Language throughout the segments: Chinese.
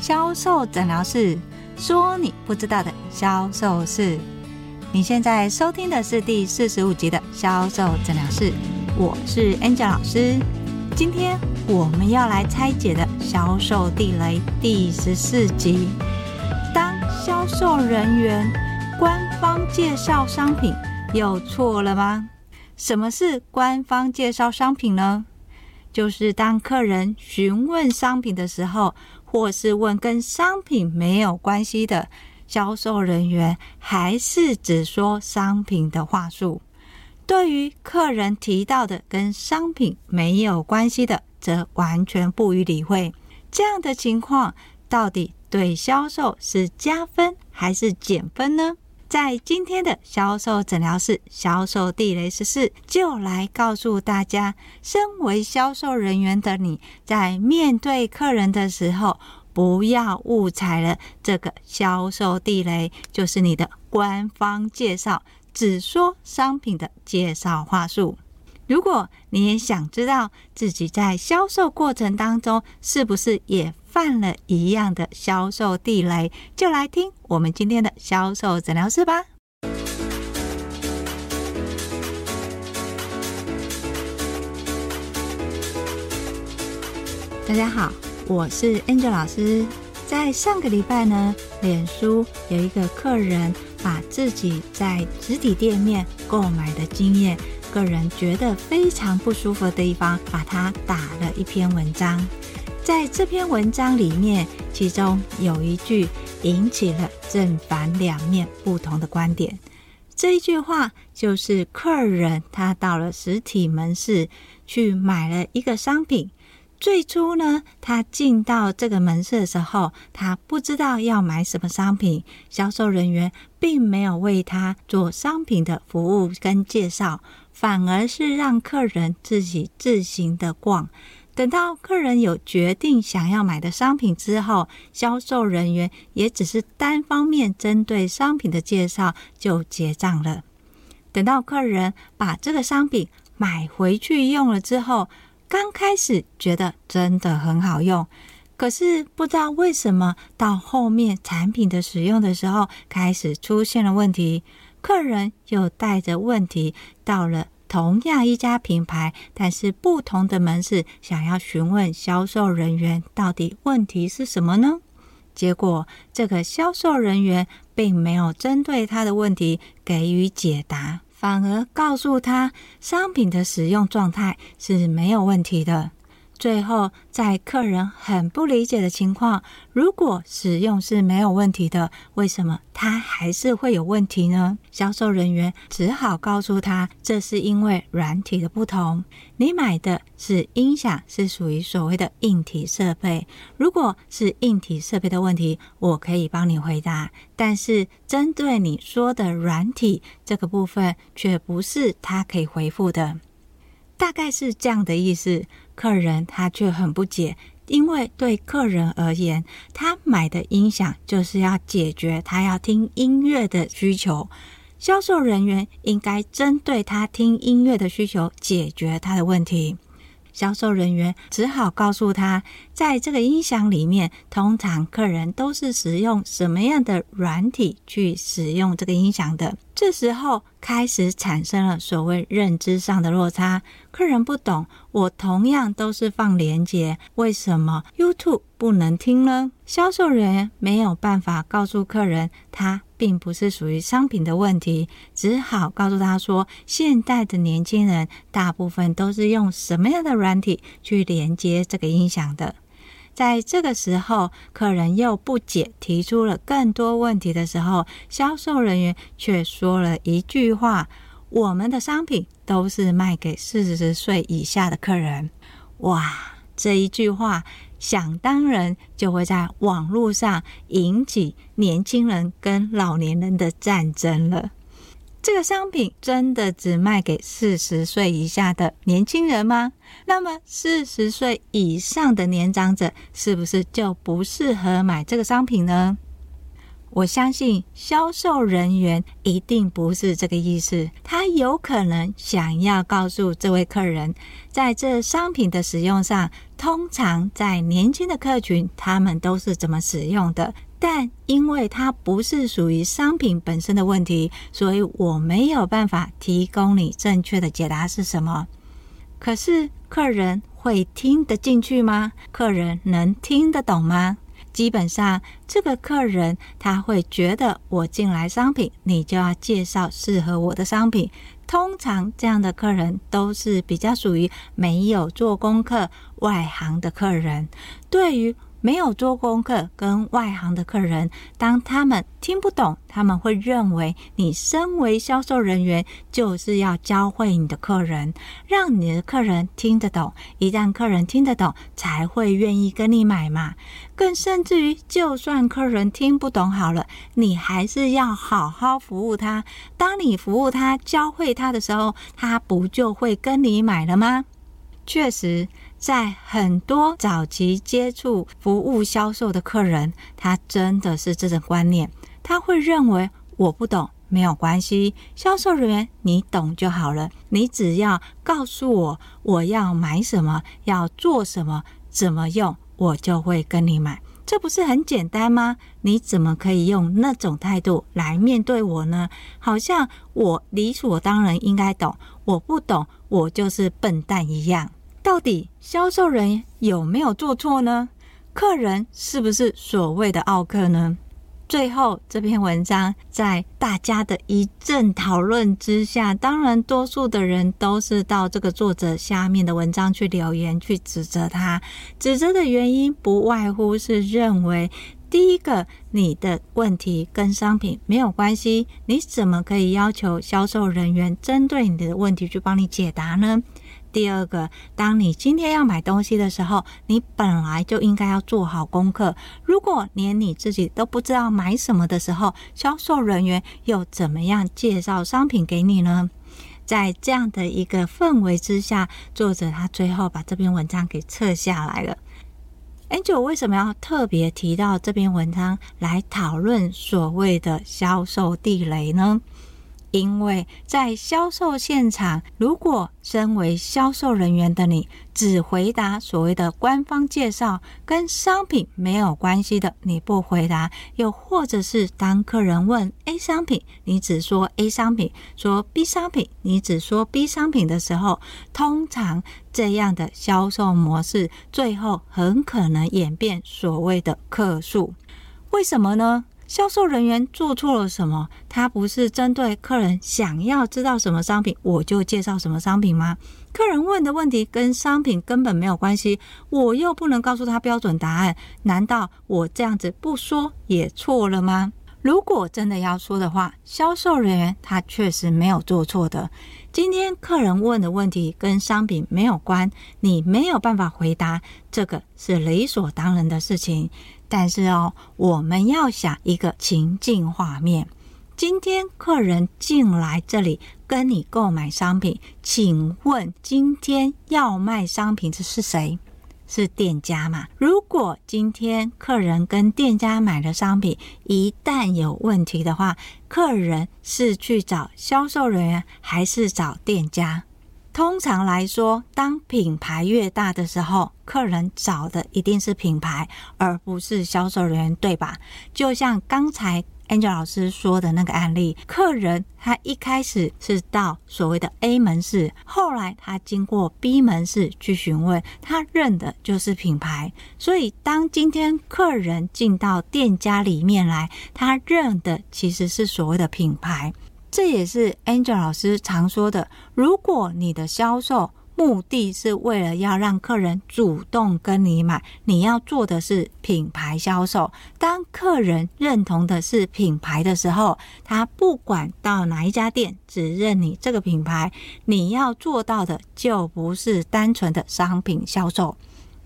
销售诊疗室，说你不知道的销售事。你现在收听的是第四十五集的销售诊疗室，我是 Angel 老师。今天我们要来拆解的销售地雷第十四集：当销售人员官方介绍商品又错了吗？什么是官方介绍商品呢？就是当客人询问商品的时候，或是问跟商品没有关系的，销售人员还是只说商品的话术。对于客人提到的跟商品没有关系的，则完全不予理会。这样的情况到底对销售是加分还是减分呢？在今天的销售诊疗室，销售地雷十四就来告诉大家：身为销售人员的你，在面对客人的时候，不要误踩了这个销售地雷，就是你的官方介绍，只说商品的介绍话术。如果你也想知道自己在销售过程当中是不是也犯了一样的销售地雷，就来听我们今天的销售诊疗室吧。大家好，我是 Angel 老师。在上个礼拜呢，脸书有一个客人把自己在实体店面购买的经验。个人觉得非常不舒服的地方，把它打了一篇文章。在这篇文章里面，其中有一句引起了正反两面不同的观点。这一句话就是：客人他到了实体门市去买了一个商品。最初呢，他进到这个门市的时候，他不知道要买什么商品，销售人员并没有为他做商品的服务跟介绍。反而是让客人自己自行的逛，等到客人有决定想要买的商品之后，销售人员也只是单方面针对商品的介绍就结账了。等到客人把这个商品买回去用了之后，刚开始觉得真的很好用，可是不知道为什么到后面产品的使用的时候开始出现了问题。客人又带着问题到了同样一家品牌，但是不同的门市，想要询问销售人员到底问题是什么呢？结果这个销售人员并没有针对他的问题给予解答，反而告诉他商品的使用状态是没有问题的。最后，在客人很不理解的情况，如果使用是没有问题的，为什么他还是会有问题呢？销售人员只好告诉他，这是因为软体的不同。你买的是音响，是属于所谓的硬体设备。如果是硬体设备的问题，我可以帮你回答。但是针对你说的软体这个部分，却不是他可以回复的。大概是这样的意思。客人他却很不解，因为对客人而言，他买的音响就是要解决他要听音乐的需求。销售人员应该针对他听音乐的需求解决他的问题。销售人员只好告诉他，在这个音响里面，通常客人都是使用什么样的软体去使用这个音响的。这时候开始产生了所谓认知上的落差，客人不懂，我同样都是放连接，为什么 YouTube 不能听呢？销售人员没有办法告诉客人，他。并不是属于商品的问题，只好告诉他说，现代的年轻人大部分都是用什么样的软体去连接这个音响的。在这个时候，客人又不解，提出了更多问题的时候，销售人员却说了一句话：“我们的商品都是卖给四十岁以下的客人。”哇，这一句话。想当然就会在网络上引起年轻人跟老年人的战争了。这个商品真的只卖给四十岁以下的年轻人吗？那么四十岁以上的年长者是不是就不适合买这个商品呢？我相信销售人员一定不是这个意思，他有可能想要告诉这位客人，在这商品的使用上，通常在年轻的客群，他们都是怎么使用的。但因为它不是属于商品本身的问题，所以我没有办法提供你正确的解答是什么。可是客人会听得进去吗？客人能听得懂吗？基本上，这个客人他会觉得我进来商品，你就要介绍适合我的商品。通常这样的客人都是比较属于没有做功课、外行的客人。对于没有做功课跟外行的客人，当他们听不懂，他们会认为你身为销售人员就是要教会你的客人，让你的客人听得懂。一旦客人听得懂，才会愿意跟你买嘛。更甚至于，就算客人听不懂好了，你还是要好好服务他。当你服务他、教会他的时候，他不就会跟你买了吗？确实。在很多早期接触服务销售的客人，他真的是这种观念，他会认为我不懂没有关系，销售人员你懂就好了，你只要告诉我我要买什么，要做什么，怎么用，我就会跟你买，这不是很简单吗？你怎么可以用那种态度来面对我呢？好像我理所当然应该懂，我不懂，我就是笨蛋一样。到底销售人员有没有做错呢？客人是不是所谓的奥客呢？最后这篇文章在大家的一阵讨论之下，当然多数的人都是到这个作者下面的文章去留言，去指责他。指责的原因不外乎是认为，第一个，你的问题跟商品没有关系，你怎么可以要求销售人员针对你的问题去帮你解答呢？第二个，当你今天要买东西的时候，你本来就应该要做好功课。如果连你自己都不知道买什么的时候，销售人员又怎么样介绍商品给你呢？在这样的一个氛围之下，作者他最后把这篇文章给撤下来了。Angel 为什么要特别提到这篇文章来讨论所谓的销售地雷呢？因为在销售现场，如果身为销售人员的你只回答所谓的官方介绍跟商品没有关系的，你不回答；又或者是当客人问 A 商品，你只说 A 商品；说 B 商品，你只说 B 商品的时候，通常这样的销售模式最后很可能演变所谓的客诉。为什么呢？销售人员做错了什么？他不是针对客人想要知道什么商品，我就介绍什么商品吗？客人问的问题跟商品根本没有关系，我又不能告诉他标准答案，难道我这样子不说也错了吗？如果真的要说的话，销售人员他确实没有做错的。今天客人问的问题跟商品没有关，你没有办法回答，这个是理所当然的事情。但是哦，我们要想一个情境画面：今天客人进来这里跟你购买商品，请问今天要卖商品的是谁？是店家嘛？如果今天客人跟店家买的商品一旦有问题的话，客人是去找销售人员还是找店家？通常来说，当品牌越大的时候，客人找的一定是品牌，而不是销售人员，对吧？就像刚才 Angel 老师说的那个案例，客人他一开始是到所谓的 A 门市，后来他经过 B 门市去询问，他认的就是品牌。所以，当今天客人进到店家里面来，他认的其实是所谓的品牌。这也是 Angel 老师常说的：如果你的销售目的是为了要让客人主动跟你买，你要做的是品牌销售。当客人认同的是品牌的时候，他不管到哪一家店，只认你这个品牌。你要做到的就不是单纯的商品销售。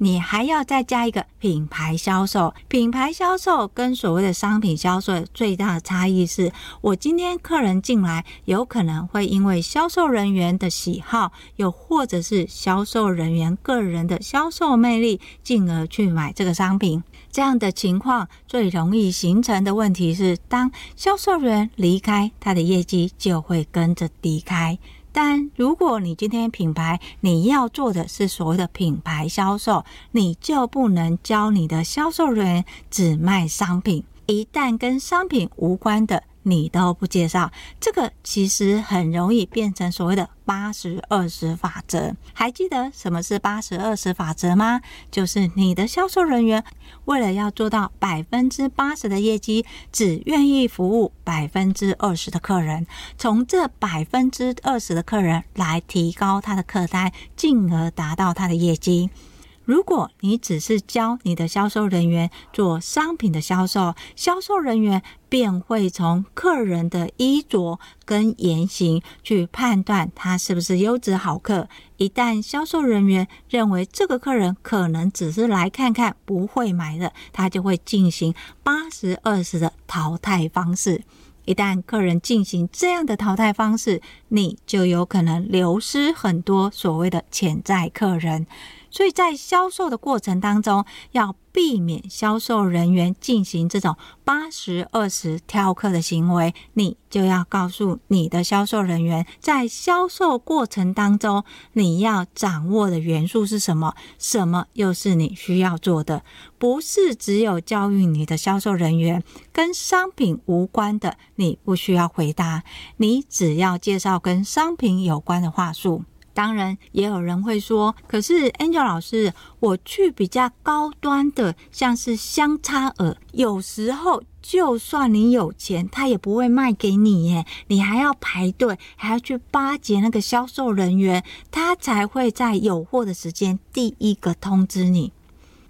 你还要再加一个品牌销售，品牌销售跟所谓的商品销售最大的差异是，我今天客人进来，有可能会因为销售人员的喜好，又或者是销售人员个人的销售魅力，进而去买这个商品。这样的情况最容易形成的问题是，当销售员离开，他的业绩就会跟着离开。但如果你今天品牌你要做的是所谓的品牌销售，你就不能教你的销售人员只卖商品，一旦跟商品无关的。你都不介绍，这个其实很容易变成所谓的八十二十法则。还记得什么是八十二十法则吗？就是你的销售人员为了要做到百分之八十的业绩，只愿意服务百分之二十的客人，从这百分之二十的客人来提高他的客单，进而达到他的业绩。如果你只是教你的销售人员做商品的销售，销售人员便会从客人的衣着跟言行去判断他是不是优质好客。一旦销售人员认为这个客人可能只是来看看，不会买的，他就会进行八十二十的淘汰方式。一旦客人进行这样的淘汰方式，你就有可能流失很多所谓的潜在客人。所以在销售的过程当中，要避免销售人员进行这种八十二十挑客的行为。你就要告诉你的销售人员，在销售过程当中，你要掌握的元素是什么？什么又是你需要做的？不是只有教育你的销售人员，跟商品无关的，你不需要回答。你只要介绍跟商品有关的话术。当然，也有人会说：“可是 Angel 老师，我去比较高端的，像是香差儿，有时候就算你有钱，他也不会卖给你耶。你还要排队，还要去巴结那个销售人员，他才会在有货的时间第一个通知你。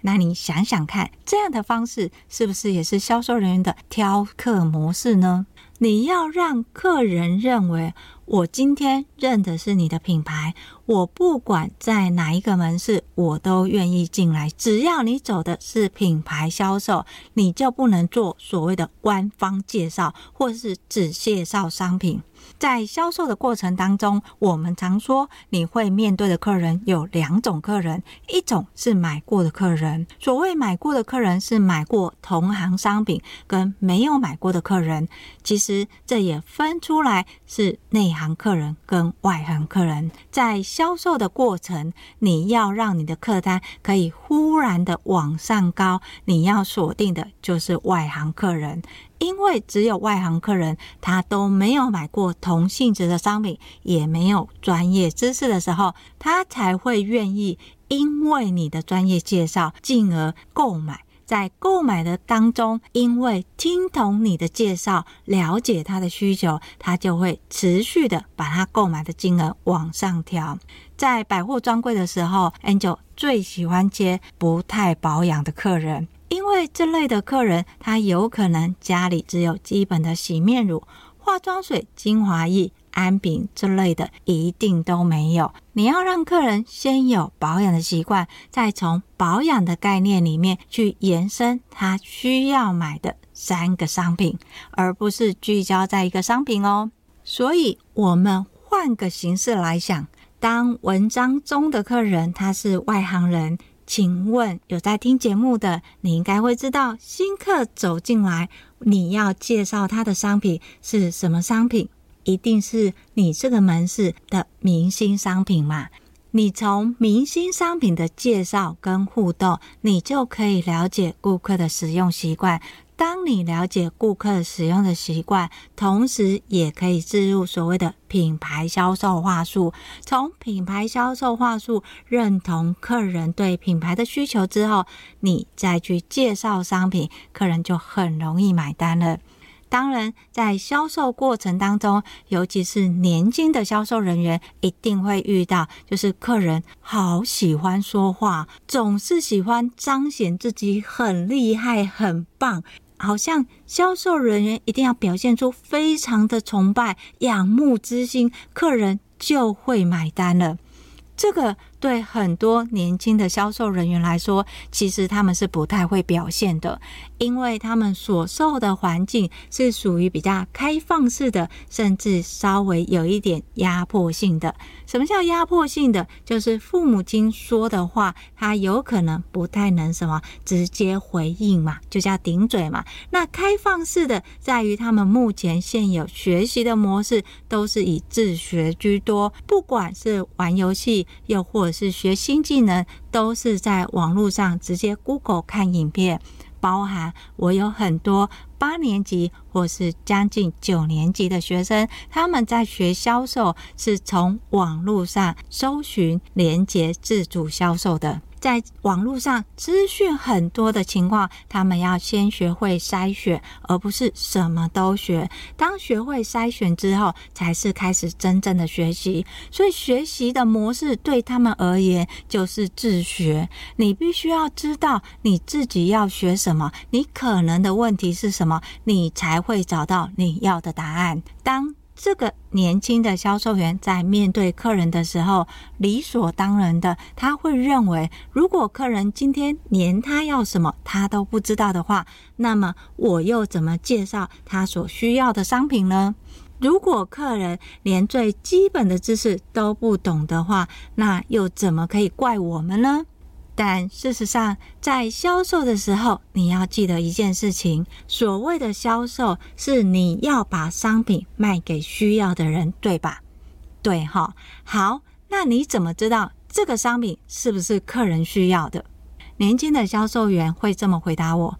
那你想想看，这样的方式是不是也是销售人员的挑客模式呢？你要让客人认为。”我今天认的是你的品牌，我不管在哪一个门市，我都愿意进来。只要你走的是品牌销售，你就不能做所谓的官方介绍，或是只介绍商品。在销售的过程当中，我们常说你会面对的客人有两种客人，一种是买过的客人。所谓买过的客人是买过同行商品，跟没有买过的客人。其实这也分出来是内行客人跟外行客人。在销售的过程，你要让你的客单可以忽然的往上高，你要锁定的就是外行客人。因为只有外行客人，他都没有买过同性质的商品，也没有专业知识的时候，他才会愿意因为你的专业介绍，进而购买。在购买的当中，因为听懂你的介绍，了解他的需求，他就会持续的把他购买的金额往上调。在百货专柜的时候，Angel 最喜欢接不太保养的客人。因为这类的客人，他有可能家里只有基本的洗面乳、化妆水、精华液、安瓶之类的，一定都没有。你要让客人先有保养的习惯，再从保养的概念里面去延伸他需要买的三个商品，而不是聚焦在一个商品哦。所以，我们换个形式来想，当文章中的客人他是外行人。请问有在听节目的，你应该会知道，新客走进来，你要介绍他的商品是什么商品？一定是你这个门市的明星商品嘛？你从明星商品的介绍跟互动，你就可以了解顾客的使用习惯。当你了解顾客使用的习惯，同时也可以置入所谓的品牌销售话术。从品牌销售话术认同客人对品牌的需求之后，你再去介绍商品，客人就很容易买单了。当然，在销售过程当中，尤其是年轻的销售人员，一定会遇到，就是客人好喜欢说话，总是喜欢彰显自己很厉害、很棒。好像销售人员一定要表现出非常的崇拜、仰慕之心，客人就会买单了。这个对很多年轻的销售人员来说，其实他们是不太会表现的，因为他们所受的环境是属于比较开放式的，甚至稍微有一点压迫性的。什么叫压迫性的？就是父母亲说的话，他有可能不太能什么直接回应嘛，就叫顶嘴嘛。那开放式的，在于他们目前现有学习的模式都是以自学居多，不管是玩游戏，又或是学新技能，都是在网络上直接 Google 看影片。包含我有很多八年级或是将近九年级的学生，他们在学销售是从网络上搜寻连接自主销售的。在网络上资讯很多的情况，他们要先学会筛选，而不是什么都学。当学会筛选之后，才是开始真正的学习。所以学习的模式对他们而言就是自学。你必须要知道你自己要学什么，你可能的问题是什么，你才会找到你要的答案。当这个年轻的销售员在面对客人的时候，理所当然的，他会认为，如果客人今天连他要什么他都不知道的话，那么我又怎么介绍他所需要的商品呢？如果客人连最基本的知识都不懂的话，那又怎么可以怪我们呢？但事实上，在销售的时候，你要记得一件事情：所谓的销售，是你要把商品卖给需要的人，对吧？对，哈。好，那你怎么知道这个商品是不是客人需要的？年轻的销售员会这么回答我。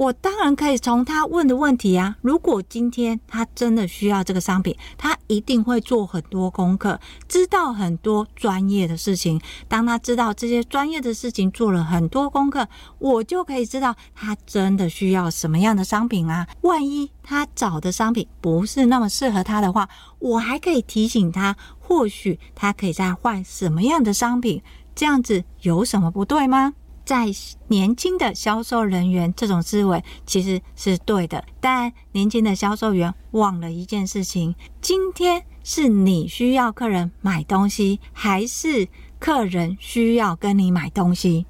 我当然可以从他问的问题啊，如果今天他真的需要这个商品，他一定会做很多功课，知道很多专业的事情。当他知道这些专业的事情，做了很多功课，我就可以知道他真的需要什么样的商品啊。万一他找的商品不是那么适合他的话，我还可以提醒他，或许他可以再换什么样的商品。这样子有什么不对吗？在年轻的销售人员这种思维其实是对的，但年轻的销售员忘了一件事情：今天是你需要客人买东西，还是客人需要跟你买东西？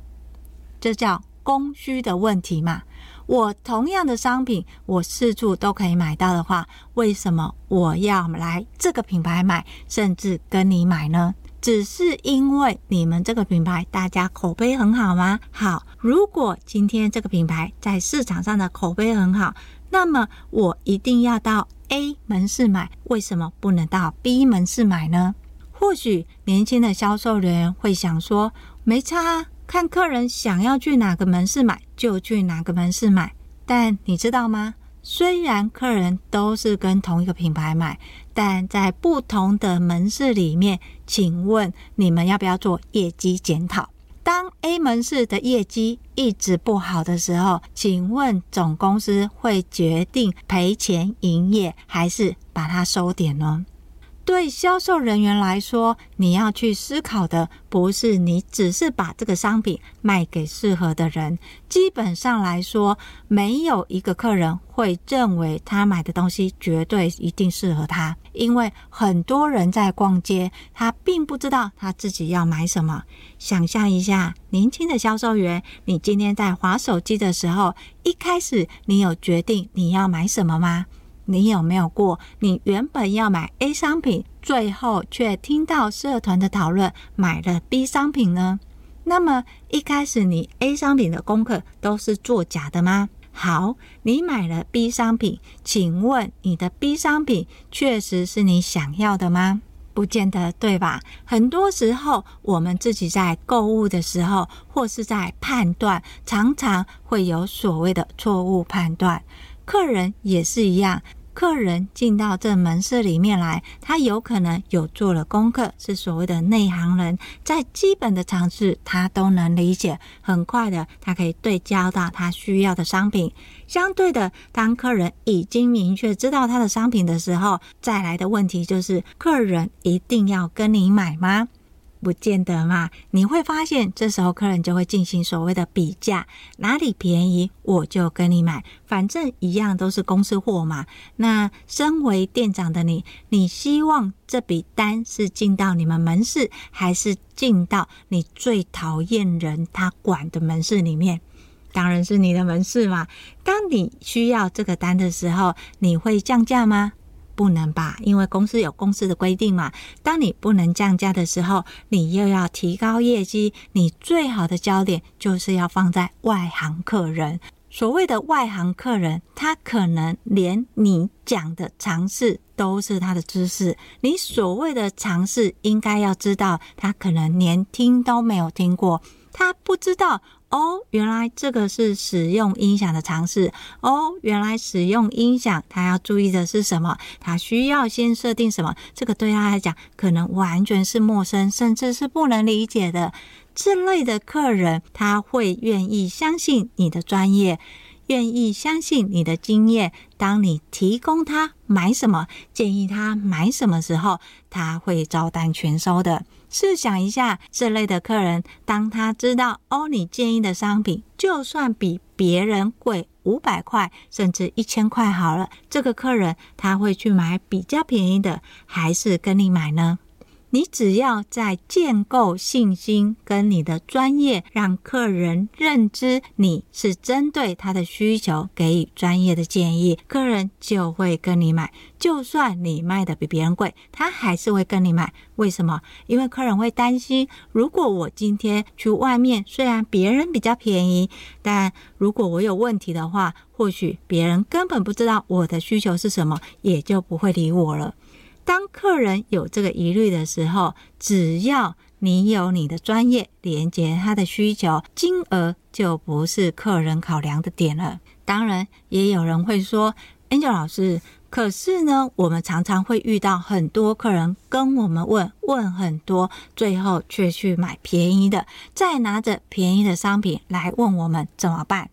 这叫供需的问题嘛。我同样的商品，我四处都可以买到的话，为什么我要来这个品牌买，甚至跟你买呢？只是因为你们这个品牌大家口碑很好吗？好，如果今天这个品牌在市场上的口碑很好，那么我一定要到 A 门市买，为什么不能到 B 门市买呢？或许年轻的销售人员会想说，没差，看客人想要去哪个门市买就去哪个门市买。但你知道吗？虽然客人都是跟同一个品牌买，但在不同的门市里面，请问你们要不要做业绩检讨？当 A 门市的业绩一直不好的时候，请问总公司会决定赔钱营业，还是把它收点呢？对销售人员来说，你要去思考的不是你只是把这个商品卖给适合的人。基本上来说，没有一个客人会认为他买的东西绝对一定适合他，因为很多人在逛街，他并不知道他自己要买什么。想象一下，年轻的销售员，你今天在划手机的时候，一开始你有决定你要买什么吗？你有没有过？你原本要买 A 商品，最后却听到社团的讨论，买了 B 商品呢？那么一开始你 A 商品的功课都是作假的吗？好，你买了 B 商品，请问你的 B 商品确实是你想要的吗？不见得，对吧？很多时候我们自己在购物的时候，或是在判断，常常会有所谓的错误判断。客人也是一样。客人进到这门市里面来，他有可能有做了功课，是所谓的内行人，在基本的常识他都能理解，很快的他可以对焦到他需要的商品。相对的，当客人已经明确知道他的商品的时候，再来的问题就是：客人一定要跟你买吗？不见得嘛。你会发现，这时候客人就会进行所谓的比价，哪里便宜我就跟你买，反正一样都是公司货嘛。那身为店长的你，你希望这笔单是进到你们门市，还是进到你最讨厌人他管的门市里面？当然是你的门市嘛。当你需要这个单的时候，你会降价吗？不能吧，因为公司有公司的规定嘛。当你不能降价的时候，你又要提高业绩，你最好的焦点就是要放在外行客人。所谓的外行客人，他可能连你讲的常识都是他的知识。你所谓的常识，应该要知道，他可能连听都没有听过，他不知道。哦，原来这个是使用音响的常识。哦，原来使用音响，他要注意的是什么？他需要先设定什么？这个对他来讲，可能完全是陌生，甚至是不能理解的。这类的客人，他会愿意相信你的专业。愿意相信你的经验，当你提供他买什么，建议他买什么时候，他会照单全收的。试想一下，这类的客人，当他知道哦，你建议的商品就算比别人贵五百块，甚至一千块好了，这个客人他会去买比较便宜的，还是跟你买呢？你只要在建构信心跟你的专业，让客人认知你是针对他的需求给予专业的建议，客人就会跟你买。就算你卖的比别人贵，他还是会跟你买。为什么？因为客人会担心，如果我今天去外面，虽然别人比较便宜，但如果我有问题的话，或许别人根本不知道我的需求是什么，也就不会理我了。当客人有这个疑虑的时候，只要你有你的专业连接他的需求，金额就不是客人考量的点了。当然，也有人会说，Angel 老师，可是呢，我们常常会遇到很多客人跟我们问问很多，最后却去买便宜的，再拿着便宜的商品来问我们怎么办？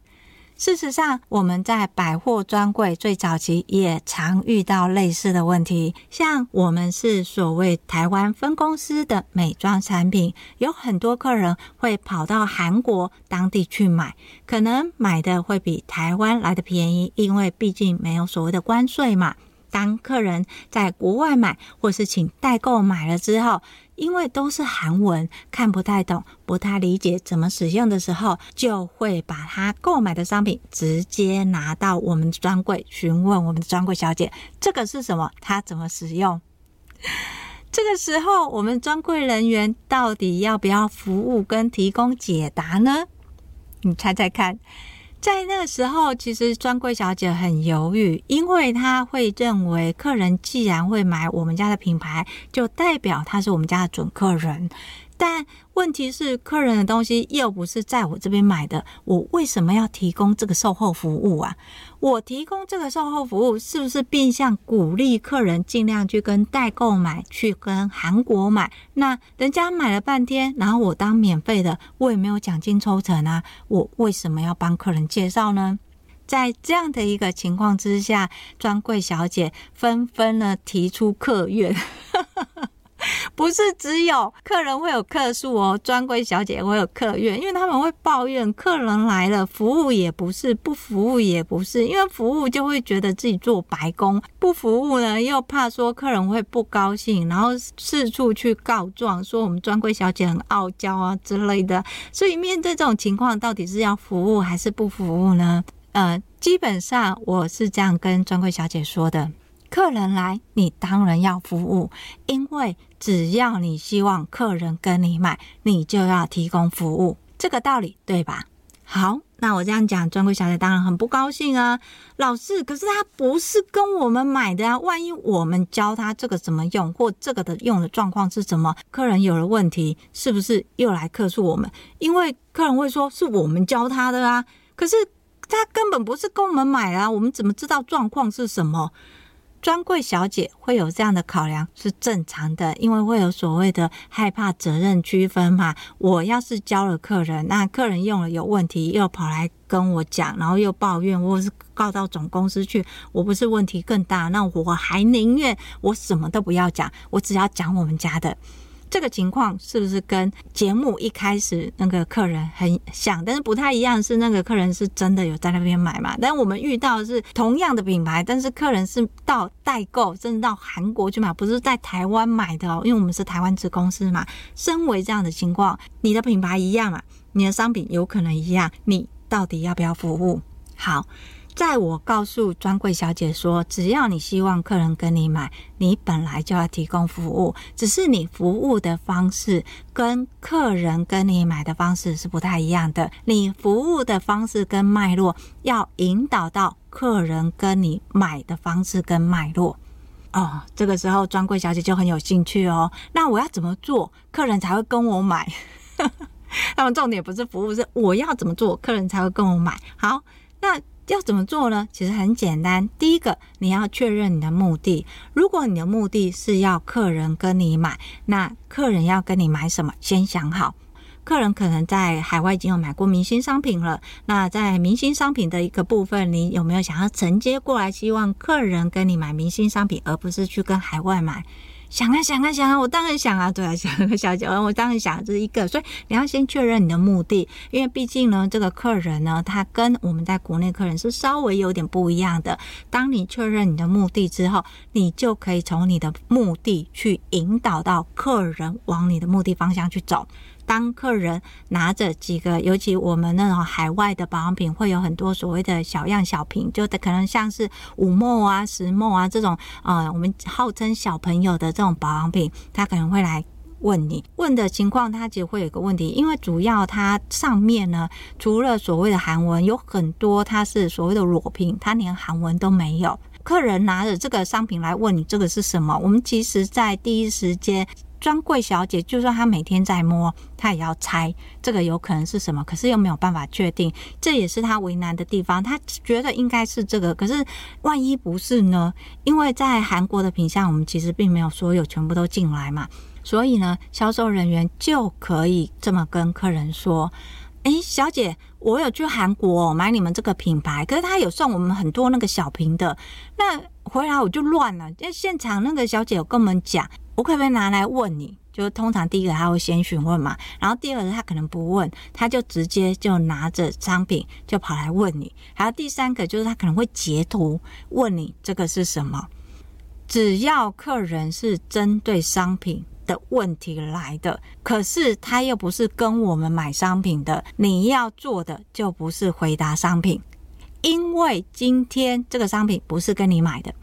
事实上，我们在百货专柜最早期也常遇到类似的问题。像我们是所谓台湾分公司的美妆产品，有很多客人会跑到韩国当地去买，可能买的会比台湾来的便宜，因为毕竟没有所谓的关税嘛。当客人在国外买或是请代购买了之后，因为都是韩文，看不太懂，不太理解怎么使用的时候，就会把他购买的商品直接拿到我们专柜询问我们的专柜小姐，这个是什么？他 怎么使用？这个时候，我们专柜人员到底要不要服务跟提供解答呢？你猜猜看。在那个时候，其实专柜小姐很犹豫，因为她会认为客人既然会买我们家的品牌，就代表他是我们家的准客人。但问题是，客人的东西又不是在我这边买的，我为什么要提供这个售后服务啊？我提供这个售后服务，是不是变相鼓励客人尽量去跟代购买，去跟韩国买？那人家买了半天，然后我当免费的，我也没有奖金抽成啊，我为什么要帮客人介绍呢？在这样的一个情况之下，专柜小姐纷纷呢提出客怨。不是只有客人会有客诉哦，专柜小姐会有客怨，因为他们会抱怨客人来了，服务也不是，不服务也不是，因为服务就会觉得自己做白工，不服务呢又怕说客人会不高兴，然后四处去告状，说我们专柜小姐很傲娇啊之类的。所以面对这种情况，到底是要服务还是不服务呢？呃，基本上我是这样跟专柜小姐说的。客人来，你当然要服务，因为只要你希望客人跟你买，你就要提供服务，这个道理对吧？好，那我这样讲，专柜小姐当然很不高兴啊。老师，可是他不是跟我们买的啊，万一我们教他这个怎么用，或这个的用的状况是什么，客人有了问题，是不是又来客诉我们？因为客人会说是我们教他的啊，可是他根本不是跟我们买啊，我们怎么知道状况是什么？专柜小姐会有这样的考量是正常的，因为会有所谓的害怕责任区分嘛。我要是教了客人，那客人用了有问题，又跑来跟我讲，然后又抱怨，或是告到总公司去，我不是问题更大？那我还宁愿我什么都不要讲，我只要讲我们家的。这个情况是不是跟节目一开始那个客人很像？但是不太一样，是那个客人是真的有在那边买嘛？但我们遇到是同样的品牌，但是客人是到代购，甚至到韩国去买，不是在台湾买的哦。因为我们是台湾子公司嘛。身为这样的情况，你的品牌一样嘛？你的商品有可能一样，你到底要不要服务？好。在我告诉专柜小姐说，只要你希望客人跟你买，你本来就要提供服务，只是你服务的方式跟客人跟你买的方式是不太一样的。你服务的方式跟脉络要引导到客人跟你买的方式跟脉络。哦，这个时候专柜小姐就很有兴趣哦。那我要怎么做，客人才会跟我买？那么重点不是服务，是我要怎么做，客人才会跟我买。好，那。要怎么做呢？其实很简单。第一个，你要确认你的目的。如果你的目的是要客人跟你买，那客人要跟你买什么？先想好。客人可能在海外已经有买过明星商品了。那在明星商品的一个部分，你有没有想要承接过来，希望客人跟你买明星商品，而不是去跟海外买？想啊想啊想啊，我当然想啊，对啊，想个小姐，我当然想这是一个，所以你要先确认你的目的，因为毕竟呢，这个客人呢，他跟我们在国内客人是稍微有点不一样的。当你确认你的目的之后，你就可以从你的目的去引导到客人往你的目的方向去走。当客人拿着几个，尤其我们那种海外的保养品，会有很多所谓的小样小瓶，就可能像是五 ml 啊、十 ml 啊这种，呃，我们号称小朋友的这种保养品，他可能会来问你问的情况，他其实会有个问题，因为主要它上面呢，除了所谓的韩文，有很多它是所谓的裸瓶，它连韩文都没有。客人拿着这个商品来问你这个是什么，我们其实在第一时间。专柜小姐就算她每天在摸，她也要猜这个有可能是什么，可是又没有办法确定，这也是她为难的地方。她觉得应该是这个，可是万一不是呢？因为在韩国的品项，我们其实并没有所有全部都进来嘛，所以呢，销售人员就可以这么跟客人说：“诶，小姐，我有去韩国买你们这个品牌，可是他有送我们很多那个小瓶的，那回来我就乱了。因为现场那个小姐有跟我们讲。”我可不可以拿来问你？就通常第一个他会先询问嘛，然后第二个他可能不问，他就直接就拿着商品就跑来问你。还有第三个就是他可能会截图问你这个是什么。只要客人是针对商品的问题来的，可是他又不是跟我们买商品的，你要做的就不是回答商品，因为今天这个商品不是跟你买的。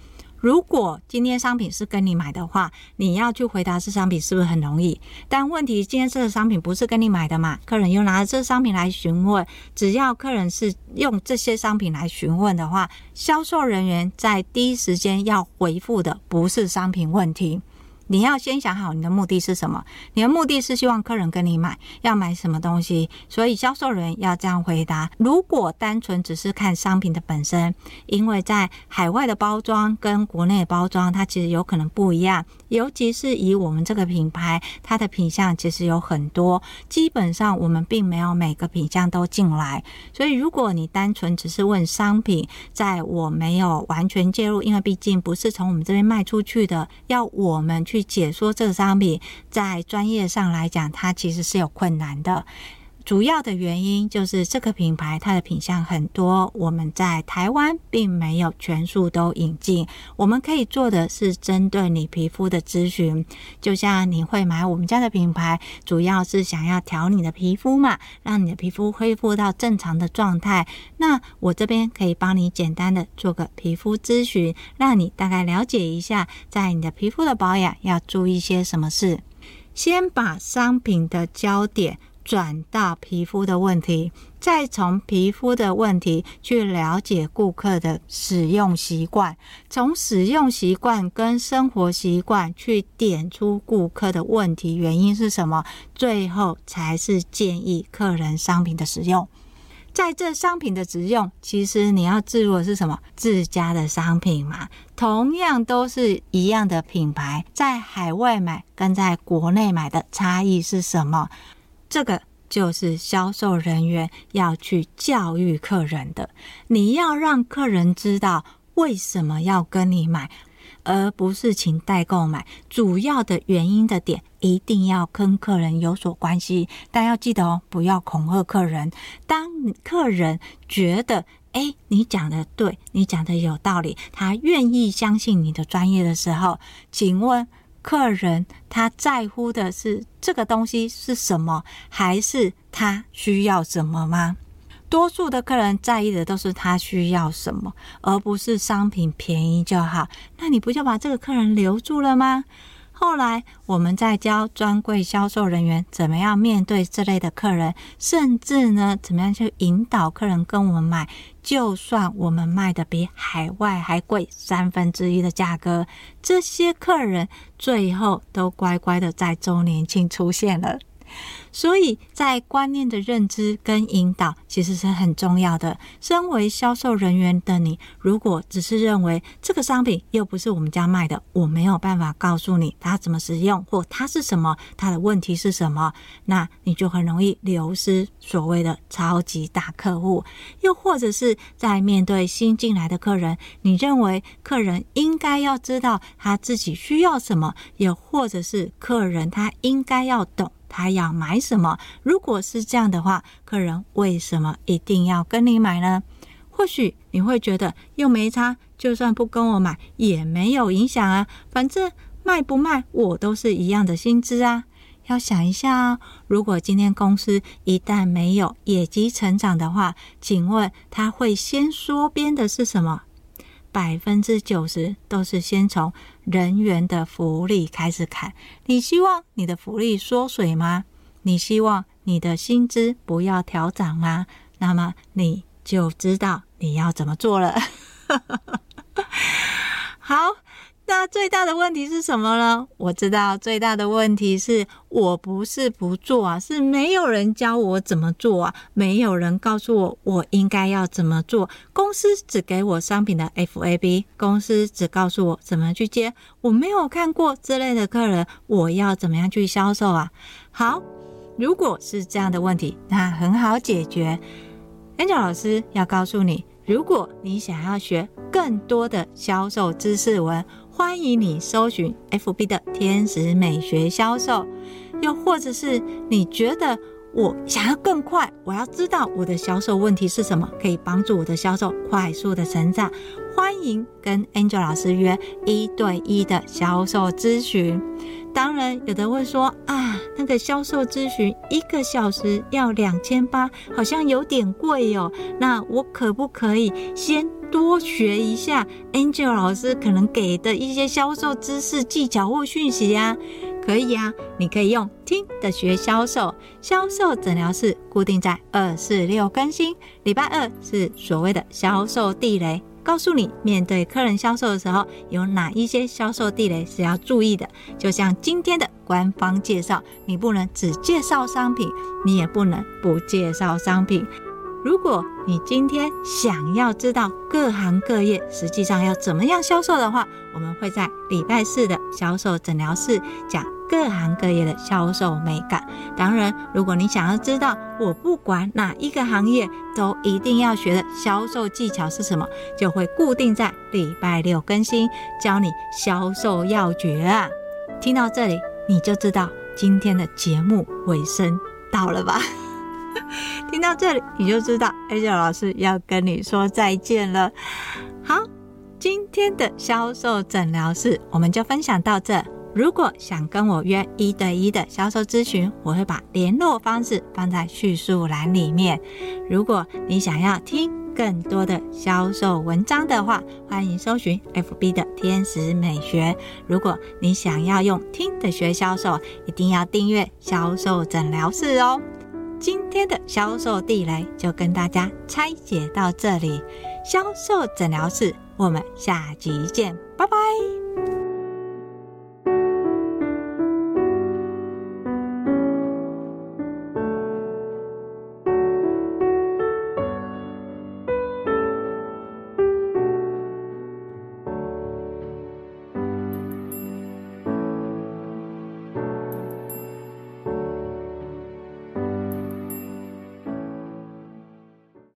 如果今天商品是跟你买的话，你要去回答这商品是不是很容易？但问题今天这个商品不是跟你买的嘛？客人又拿着这商品来询问，只要客人是用这些商品来询问的话，销售人员在第一时间要回复的不是商品问题。你要先想好你的目的是什么？你的目的是希望客人跟你买，要买什么东西？所以销售人员要这样回答。如果单纯只是看商品的本身，因为在海外的包装跟国内的包装，它其实有可能不一样。尤其是以我们这个品牌，它的品相其实有很多，基本上我们并没有每个品相都进来。所以如果你单纯只是问商品，在我没有完全介入，因为毕竟不是从我们这边卖出去的，要我们。去解说这个商品，在专业上来讲，它其实是有困难的。主要的原因就是这个品牌它的品相很多，我们在台湾并没有全数都引进。我们可以做的是针对你皮肤的咨询，就像你会买我们家的品牌，主要是想要调你的皮肤嘛，让你的皮肤恢复到正常的状态。那我这边可以帮你简单的做个皮肤咨询，让你大概了解一下，在你的皮肤的保养要注意些什么事。先把商品的焦点。转到皮肤的问题，再从皮肤的问题去了解顾客的使用习惯，从使用习惯跟生活习惯去点出顾客的问题原因是什么，最后才是建议客人商品的使用。在这商品的使用，其实你要置入的是什么？自家的商品嘛，同样都是一样的品牌，在海外买跟在国内买的差异是什么？这个就是销售人员要去教育客人的。你要让客人知道为什么要跟你买，而不是请代购买。主要的原因的点一定要跟客人有所关系，但要记得哦，不要恐吓客人。当客人觉得，诶，你讲的对，你讲的有道理，他愿意相信你的专业的时候，请问客人他在乎的是这个东西是什么，还是他需要什么吗？多数的客人在意的都是他需要什么，而不是商品便宜就好。那你不就把这个客人留住了吗？后来我们在教专柜销售人员怎么样面对这类的客人，甚至呢，怎么样去引导客人跟我们买，就算我们卖的比海外还贵三分之一的价格，这些客人最后都乖乖的在周年庆出现了。所以在观念的认知跟引导其实是很重要的。身为销售人员的你，如果只是认为这个商品又不是我们家卖的，我没有办法告诉你它怎么使用或它是什么，它的问题是什么，那你就很容易流失所谓的超级大客户。又或者是在面对新进来的客人，你认为客人应该要知道他自己需要什么，又或者是客人他应该要懂。他要买什么？如果是这样的话，客人为什么一定要跟你买呢？或许你会觉得又没差，就算不跟我买也没有影响啊，反正卖不卖我都是一样的薪资啊。要想一下啊，如果今天公司一旦没有业绩成长的话，请问他会先缩编的是什么？百分之九十都是先从人员的福利开始砍。你希望你的福利缩水吗？你希望你的薪资不要调涨吗？那么你就知道你要怎么做了。好。那最大的问题是什么呢？我知道最大的问题是我不是不做啊，是没有人教我怎么做啊，没有人告诉我我应该要怎么做。公司只给我商品的 FAB，公司只告诉我怎么去接，我没有看过这类的客人，我要怎么样去销售啊？好，如果是这样的问题，那很好解决。Angel 老师要告诉你，如果你想要学更多的销售知识文。欢迎你搜寻 FB 的天使美学销售，又或者是你觉得我想要更快，我要知道我的销售问题是什么，可以帮助我的销售快速的成长。欢迎跟 Angel 老师约一对一的销售咨询。当然，有的会说啊，那个销售咨询一个小时要两千八，好像有点贵哦。那我可不可以先多学一下 Angel 老师可能给的一些销售知识、技巧或讯息呀？可以啊，你可以用听的学销售。销售诊疗室固定在二四六更新，礼拜二是所谓的销售地雷。告诉你，面对客人销售的时候，有哪一些销售地雷是要注意的。就像今天的官方介绍，你不能只介绍商品，你也不能不介绍商品。如果你今天想要知道各行各业实际上要怎么样销售的话，我们会在礼拜四的销售诊疗室讲。各行各业的销售美感。当然，如果你想要知道我不管哪一个行业都一定要学的销售技巧是什么，就会固定在礼拜六更新，教你销售要诀啊！听到这里，你就知道今天的节目尾声到了吧？听到这里，你就知道 Angel 老师要跟你说再见了。好，今天的销售诊疗室我们就分享到这。如果想跟我约一对一的销售咨询，我会把联络方式放在叙述栏里面。如果你想要听更多的销售文章的话，欢迎搜寻 FB 的天使美学。如果你想要用听的学销售，一定要订阅销售诊疗室哦。今天的销售地雷就跟大家拆解到这里，销售诊疗室，我们下集见，拜拜。